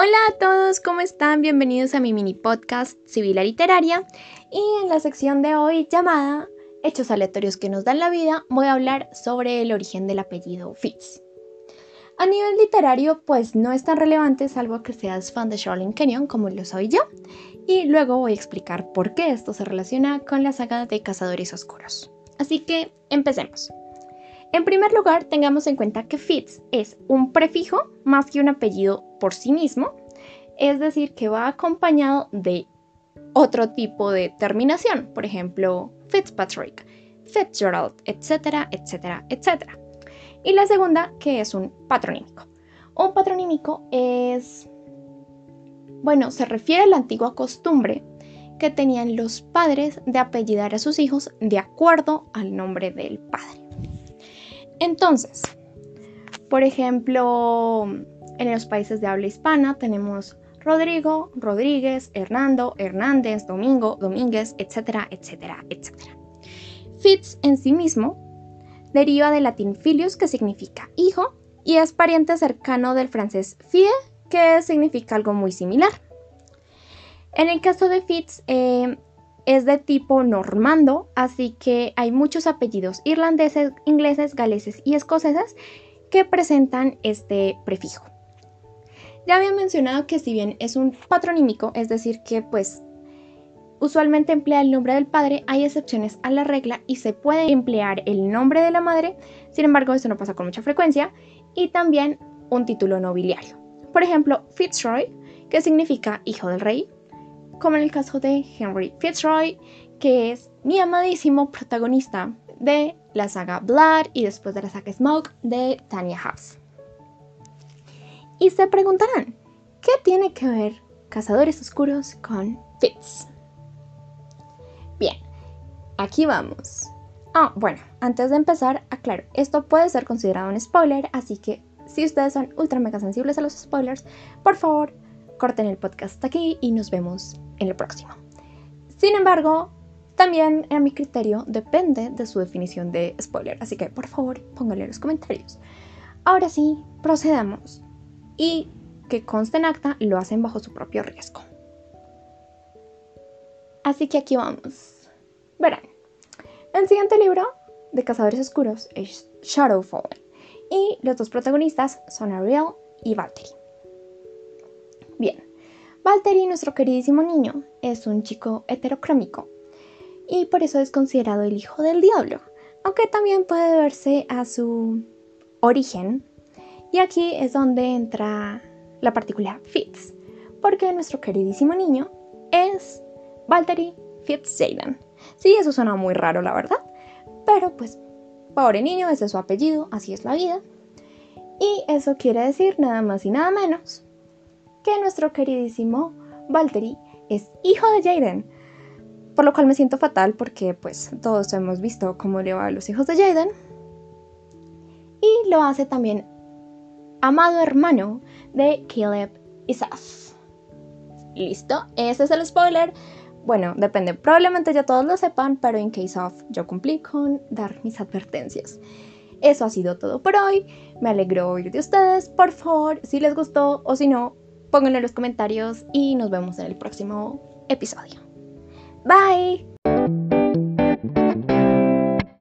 Hola a todos, ¿cómo están? Bienvenidos a mi mini podcast Civil Literaria y en la sección de hoy llamada Hechos aleatorios que nos dan la vida voy a hablar sobre el origen del apellido Fitz. A nivel literario pues no es tan relevante salvo que seas fan de Charlene Kenyon como lo soy yo y luego voy a explicar por qué esto se relaciona con la saga de Cazadores Oscuros. Así que empecemos. En primer lugar, tengamos en cuenta que Fitz es un prefijo más que un apellido por sí mismo, es decir, que va acompañado de otro tipo de terminación, por ejemplo, Fitzpatrick, Fitzgerald, etcétera, etcétera, etcétera. Y la segunda, que es un patronímico. Un patronímico es, bueno, se refiere a la antigua costumbre que tenían los padres de apellidar a sus hijos de acuerdo al nombre del padre. Entonces, por ejemplo, en los países de habla hispana tenemos Rodrigo, Rodríguez, Hernando, Hernández, Domingo, Domínguez, etcétera, etcétera, etcétera. Fitz en sí mismo deriva del latín filius, que significa hijo, y es pariente cercano del francés fille, que significa algo muy similar. En el caso de Fitz, eh, es de tipo normando, así que hay muchos apellidos irlandeses, ingleses, galeses y escoceses que presentan este prefijo. Ya había mencionado que si bien es un patronímico, es decir, que pues usualmente emplea el nombre del padre, hay excepciones a la regla y se puede emplear el nombre de la madre, sin embargo esto no pasa con mucha frecuencia, y también un título nobiliario. Por ejemplo, Fitzroy, que significa hijo del rey, como en el caso de Henry Fitzroy, que es mi amadísimo protagonista de la saga Blood y después de la saga Smoke de Tanya House. Y se preguntarán, ¿qué tiene que ver Cazadores Oscuros con Fitz? Bien, aquí vamos. Ah, bueno, antes de empezar, aclaro, esto puede ser considerado un spoiler, así que si ustedes son ultra mega sensibles a los spoilers, por favor, corten el podcast aquí y nos vemos en el próximo. Sin embargo, también a mi criterio depende de su definición de spoiler, así que por favor pónganle en los comentarios. Ahora sí, procedamos. Y que conste en acta, lo hacen bajo su propio riesgo. Así que aquí vamos. Verán, el siguiente libro de Cazadores Oscuros es Shadowfall y los dos protagonistas son Ariel y Valtteri. Bien, Valtteri, nuestro queridísimo niño, es un chico heterocrómico y por eso es considerado el hijo del diablo, aunque también puede verse a su origen. Y aquí es donde entra la partícula Fitz, porque nuestro queridísimo niño es Valtteri Fitzjaden. Sí, eso suena muy raro, la verdad, pero pues, pobre niño, ese es su apellido, así es la vida. Y eso quiere decir nada más y nada menos que nuestro queridísimo Valtteri es hijo de Jaden. Por lo cual me siento fatal porque pues todos hemos visto cómo le va a los hijos de Jaden. Y lo hace también amado hermano de Caleb y Saf. Listo, ese es el spoiler. Bueno, depende, probablemente ya todos lo sepan, pero en case of yo cumplí con dar mis advertencias. Eso ha sido todo por hoy. Me alegro oír de ustedes. Por favor, si les gustó o si no, pónganlo en los comentarios y nos vemos en el próximo episodio. Bye.